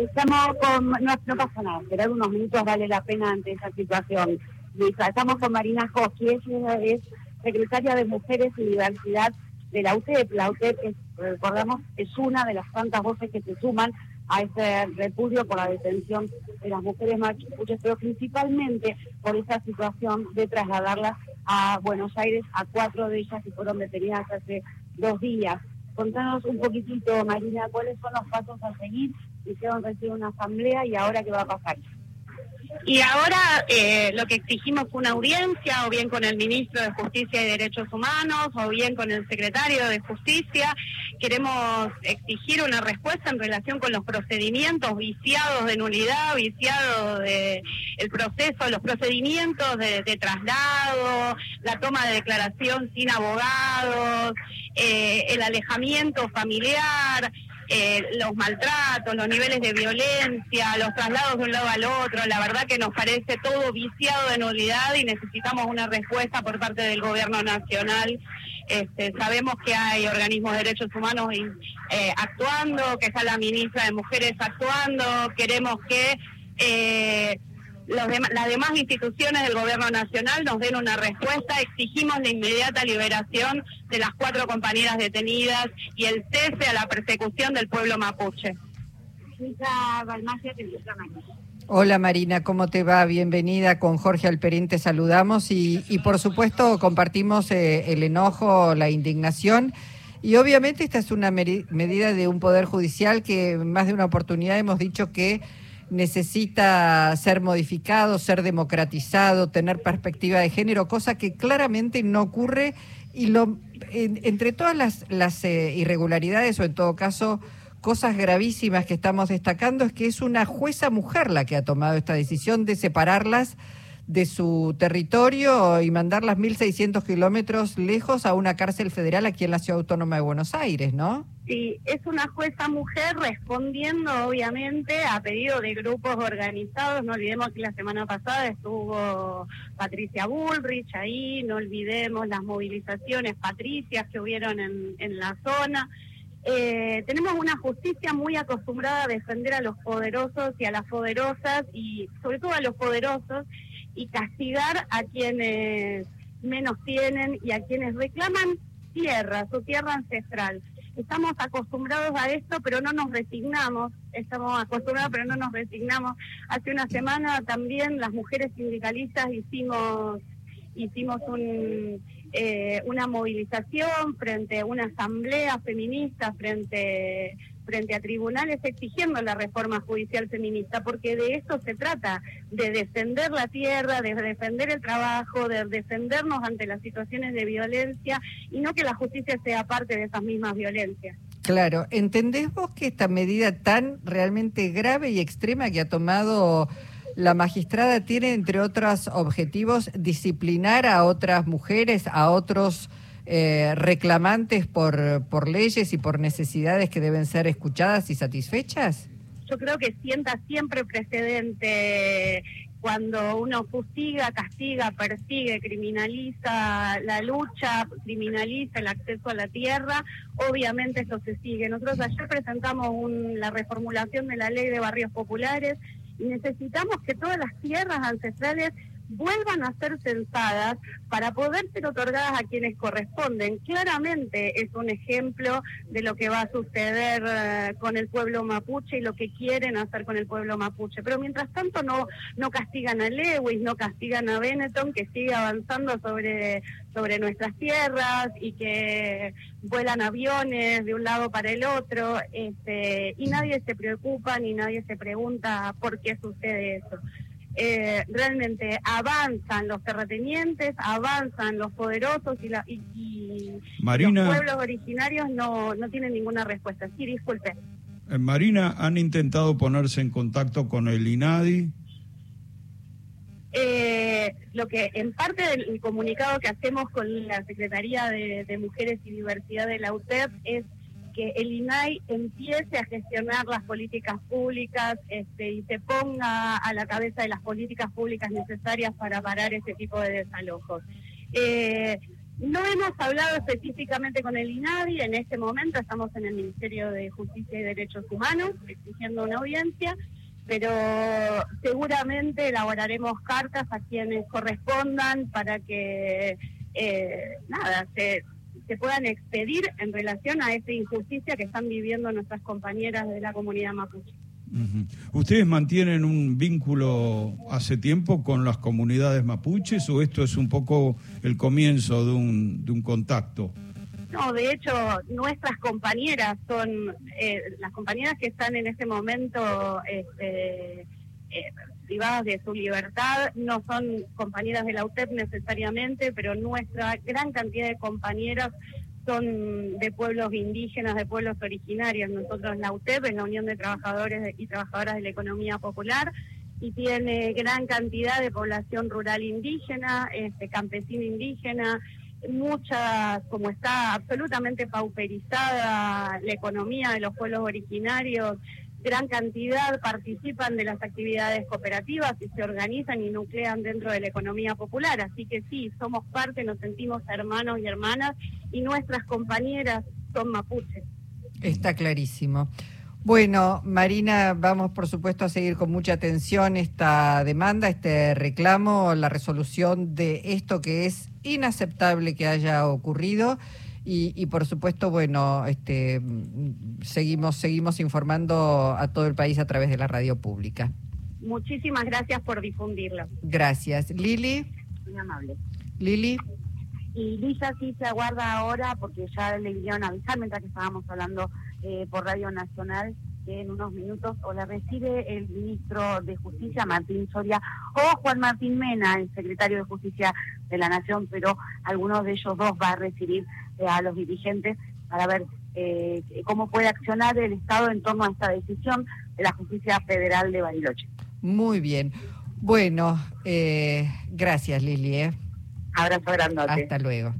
Estamos con, no, pasa nada, esperar unos minutos vale la pena ante esa situación. Estamos con Marina Joski, ella es secretaria de Mujeres y Diversidad de la UTEP. La UTEP, recordamos, es una de las tantas voces que se suman a este repudio por la detención de las mujeres mapuches, pero principalmente por esa situación de trasladarlas a Buenos Aires, a cuatro de ellas que fueron detenidas hace dos días. Contanos un poquitito, Marina, cuáles son los pasos a seguir. Hicieron recibir una asamblea y ahora qué va a pasar. Y ahora eh, lo que exigimos fue una audiencia, o bien con el ministro de Justicia y Derechos Humanos, o bien con el secretario de Justicia. Queremos exigir una respuesta en relación con los procedimientos viciados de nulidad, viciados de el proceso, los procedimientos de, traslado, la toma de declaración sin abogados, eh, el alejamiento familiar. Eh, los maltratos, los niveles de violencia, los traslados de un lado al otro. La verdad que nos parece todo viciado de nulidad y necesitamos una respuesta por parte del gobierno nacional. Este, sabemos que hay organismos de derechos humanos eh, actuando, que está la ministra de Mujeres actuando. Queremos que eh, las demás instituciones del Gobierno Nacional nos den una respuesta. Exigimos la inmediata liberación de las cuatro compañeras detenidas y el cese a la persecución del pueblo mapuche. Hola Marina, ¿cómo te va? Bienvenida con Jorge Alperín, te saludamos y, por supuesto compartimos eh, el enojo, la indignación y obviamente esta es una medida de un poder judicial que más de una oportunidad hemos dicho que necesita ser modificado, ser democratizado, tener perspectiva de género, cosa que claramente no ocurre. Y lo, entre todas las, eh, irregularidades o en todo caso cosas gravísimas que estamos destacando es que es una jueza mujer la que ha tomado esta decisión de separarlas de su territorio y mandarlas 1.600 kilómetros lejos a una cárcel federal aquí en la Ciudad Autónoma de Buenos Aires, ¿no? Sí, es una jueza mujer respondiendo obviamente a pedido de grupos organizados. No olvidemos que la semana pasada estuvo Patricia Bullrich ahí, no olvidemos las movilizaciones patricias que hubieron en, en la zona. Eh, tenemos una justicia muy acostumbrada a defender a los poderosos y a las poderosas y sobre todo a los poderosos y castigar a quienes menos tienen y a quienes reclaman tierra, su tierra ancestral. Estamos acostumbrados a esto, pero no nos resignamos. Estamos acostumbrados, pero no nos resignamos. Hace una semana también las mujeres sindicalistas hicimos hicimos un eh, una movilización frente a una asamblea feminista, frente, frente a tribunales, exigiendo la reforma judicial feminista, porque de eso se trata, de defender la tierra, de defender el trabajo, de defendernos ante las situaciones de violencia y no que la justicia sea parte de esas mismas violencias. Claro, ¿entendés vos que esta medida tan realmente grave y extrema que ha tomado la magistrada tiene, entre otros objetivos, disciplinar a otras mujeres, a otros eh, reclamantes por, por leyes y por necesidades que deben ser escuchadas y satisfechas? Yo creo que sienta siempre precedente cuando uno fustiga, castiga, persigue, criminaliza la lucha, criminaliza el acceso a la tierra, obviamente eso se sigue. Nosotros ayer presentamos la reformulación de la ley de barrios populares y necesitamos que todas las tierras ancestrales vuelvan a ser censadas para poder ser otorgadas a quienes corresponden. Claramente es un ejemplo de lo que va a suceder eh, con el pueblo mapuche y lo que quieren hacer con el pueblo mapuche. Pero mientras tanto no, no castigan a Lewis, no castigan a Benetton, que sigue avanzando sobre, sobre nuestras tierras y que vuelan aviones de un lado para el otro, este, y nadie se preocupa ni nadie se pregunta por qué sucede eso. Eh, realmente avanzan los terratenientes, avanzan los poderosos y, la, y, los pueblos originarios no, no tienen ninguna respuesta. Sí, disculpe. Eh, Marina, ¿han intentado ponerse en contacto con el INADI? Eh, lo que en parte del comunicado que hacemos con la Secretaría de, de Mujeres y Diversidad de la UTEP es que el INAI empiece a gestionar las políticas públicas este, y se ponga a la cabeza de las políticas públicas necesarias para parar ese tipo de desalojos. Eh, No hemos hablado específicamente con el INADI, en este momento estamos en el Ministerio de Justicia y Derechos Humanos exigiendo una audiencia, pero seguramente elaboraremos cartas a quienes correspondan para que, eh, nada, se, se puedan expedir en relación a esta injusticia que están viviendo nuestras compañeras de la comunidad mapuche. ¿Ustedes mantienen un vínculo hace tiempo con las comunidades mapuches o esto es un poco el comienzo de un, de un contacto? No, de hecho, nuestras compañeras son, eh, las compañeras que están en este momento este, eh, privadas de su libertad, no son compañeras de la UTEP necesariamente, pero nuestra gran cantidad de compañeras son de pueblos indígenas, de pueblos originarios. Nosotros la UTEP es la Unión de Trabajadores y Trabajadoras de la Economía Popular y tiene gran cantidad de población rural indígena, este, campesina indígena, muchas, como está absolutamente pauperizada la economía de los pueblos originarios, gran cantidad participan de las actividades cooperativas y se organizan y nuclean dentro de la economía popular. Así que sí, somos parte, nos sentimos hermanos y hermanas y nuestras compañeras son mapuches. Está clarísimo. Bueno, Marina, vamos por supuesto a seguir con mucha atención esta demanda, este reclamo, la resolución de esto que es inaceptable que haya ocurrido. Y, por supuesto, bueno, este, seguimos, seguimos informando a todo el país a través de la radio pública. Muchísimas gracias por difundirlo. Gracias. Lili. Muy amable. Lili. Y Lisa sí se aguarda ahora porque ya le vinieron a avisar mientras que estábamos hablando eh, por Radio Nacional que en unos minutos o la recibe el ministro de Justicia, Martín Soria, o Juan Martín Mena, el secretario de Justicia de la Nación, pero algunos de ellos dos va a recibir a los dirigentes para ver eh, cómo puede accionar el Estado en torno a esta decisión de la Justicia Federal de Bariloche. Muy bien. Bueno, eh, gracias Lili. Abrazo grandote. Hasta luego.